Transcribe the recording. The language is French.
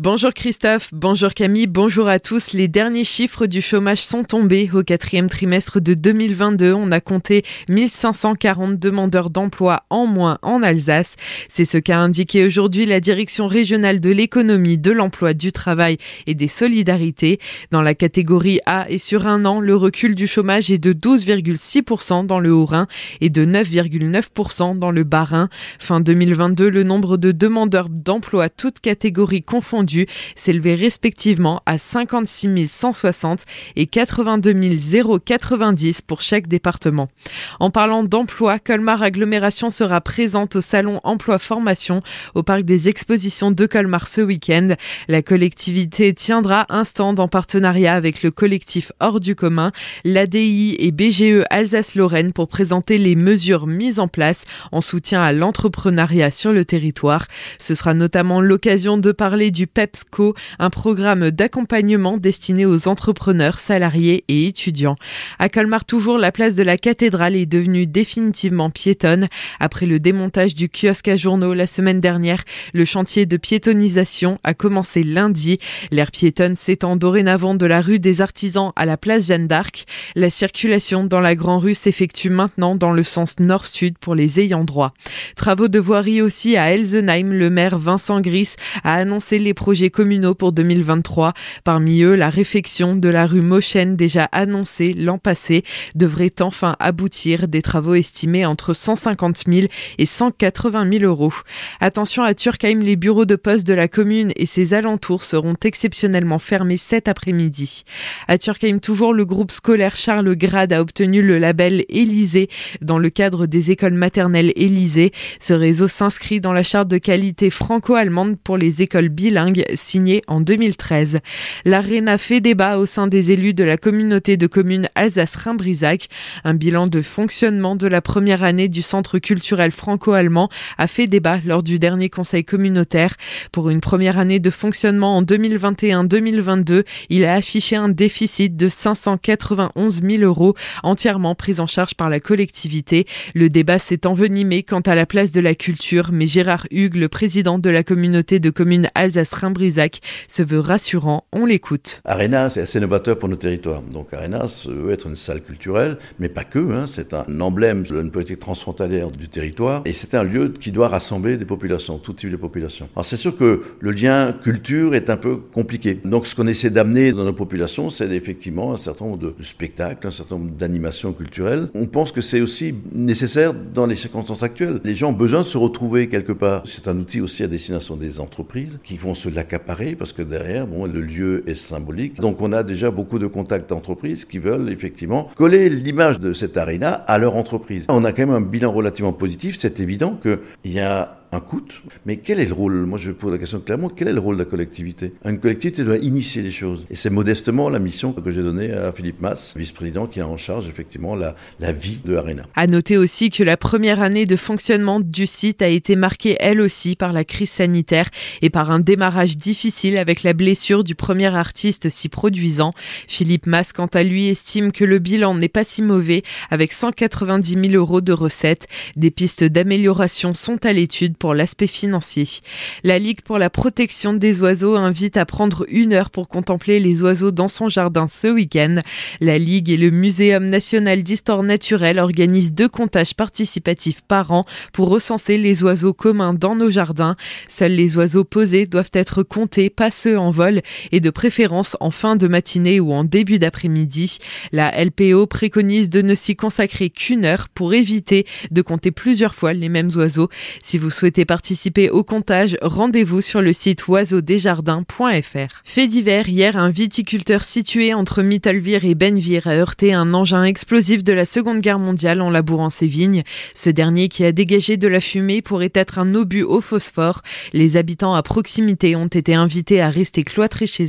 Bonjour Christophe, bonjour Camille, bonjour à tous. Les derniers chiffres du chômage sont tombés. Au quatrième trimestre de 2022, on a compté 1540 demandeurs d'emploi en moins en Alsace. C'est ce qu'a indiqué aujourd'hui la direction régionale de l'économie, de l'emploi, du travail et des solidarités. Dans la catégorie A et sur un an, le recul du chômage est de 12,6% dans le Haut-Rhin et de 9,9% dans le Bas-Rhin. Fin 2022, le nombre de demandeurs d'emploi, toutes catégories confondues, s'élevait respectivement à 56 160 et 82 090 pour chaque département. En parlant d'emploi, Colmar Agglomération sera présente au salon Emploi Formation au parc des expositions de Colmar ce week-end. La collectivité tiendra un stand en partenariat avec le collectif Hors du commun, l'ADI et BGE Alsace-Lorraine pour présenter les mesures mises en place en soutien à l'entrepreneuriat sur le territoire. Ce sera notamment l'occasion de parler du Un programme d'accompagnement destiné aux entrepreneurs, salariés et étudiants. À Colmar, toujours, la place de la cathédrale est devenue définitivement piétonne. Après le démontage du kiosque à journaux la semaine dernière, le chantier de piétonisation a commencé lundi. L'air piétonne s'étend dorénavant de la rue des Artisans à la place Jeanne d'Arc. La circulation dans la Grand Rue s'effectue maintenant dans le sens nord-sud pour les ayants droit. Travaux de voirie aussi à Elsenheim. Le maire Vincent Gris a annoncé les projets communaux pour 2023. Parmi eux, la réfection de la rue Mochen, déjà annoncée l'an passé, devrait enfin aboutir. Des travaux estimés entre 150 000 et 180 000 euros. Attention à Turkheim, les bureaux de poste de la commune et ses alentours seront exceptionnellement fermés cet après-midi. À Turkheim, toujours le groupe scolaire Charles Grade a obtenu le label Élysée dans le cadre des écoles maternelles Élysée. Ce réseau s'inscrit dans la charte de qualité franco-allemande pour les écoles bilingues signé en 2013. L'ARENA fait débat au sein des élus de la communauté de communes Alsace-Rhin-Brisac. Un bilan de fonctionnement de la première année du centre culturel franco-allemand a fait débat lors du dernier conseil communautaire. Pour une première année de fonctionnement en 2021-2022, il a affiché un déficit de 591 000 euros entièrement pris en charge par la collectivité. Le débat s'est envenimé quant à la place de la culture, mais Gérard Hugues, le président de la communauté de communes Alsace-Rhin brisac se veut rassurant. On l'écoute. Arena, c'est assez novateur pour nos territoires. Donc Arena veut être une salle culturelle, mais pas que. Hein. C'est un emblème d'une politique transfrontalière du territoire. Et c'est un lieu qui doit rassembler des populations, tout type de populations. Alors c'est sûr que le lien culture est un peu compliqué. Donc ce qu'on essaie d'amener dans nos populations, c'est effectivement un certain nombre de spectacles, un certain nombre d'animations culturelles. On pense que c'est aussi nécessaire dans les circonstances actuelles. Les gens ont besoin de se retrouver quelque part. C'est un outil aussi à destination des entreprises qui vont se l'accaparer parce que derrière, bon, le lieu est symbolique. Donc on a déjà beaucoup de contacts d'entreprises qui veulent effectivement coller l'image de cette arena à leur entreprise. On a quand même un bilan relativement positif. C'est évident qu'il y a un coût. Mais quel est le rôle Moi, je pose la question clairement. Quel est le rôle de la collectivité? Une collectivité doit initier les choses. Et c'est modestement la mission que j'ai donnée à Philippe Mass, vice-président, qui a en charge effectivement la, la vie de Arena. À noter aussi que la première année de fonctionnement du site a été marquée, elle aussi, par la crise sanitaire et par un démarrage difficile avec la blessure du premier artiste s'y produisant. Philippe Mass, quant à lui, estime que le bilan n'est pas si mauvais, avec 190 000 euros de recettes. Des pistes d'amélioration sont à l'étude pour l'aspect financier. La Ligue pour la protection des oiseaux invite à prendre une heure pour contempler les oiseaux dans son jardin ce week-end. La Ligue et le Muséum national d'histoire naturelle organisent deux comptages participatifs par an pour recenser les oiseaux communs dans nos jardins. Seuls les oiseaux posés doivent être comptés, pas ceux en vol, et de préférence en fin de matinée ou en début d'après-midi. La LPO préconise de ne s'y consacrer qu'une heure pour éviter de compter plusieurs fois les mêmes oiseaux. Si vous souhaitez souhaitez participer au comptage, rendez-vous sur le site oiseaudesjardins.fr. Fait divers, hier, un viticulteur situé entre Mittelvire et Benvir a heurté un engin explosif de la Seconde Guerre mondiale en labourant ses vignes. Ce dernier qui a dégagé de la fumée pourrait être un obus au phosphore. Les habitants à proximité ont été invités à rester cloîtrés chez eux.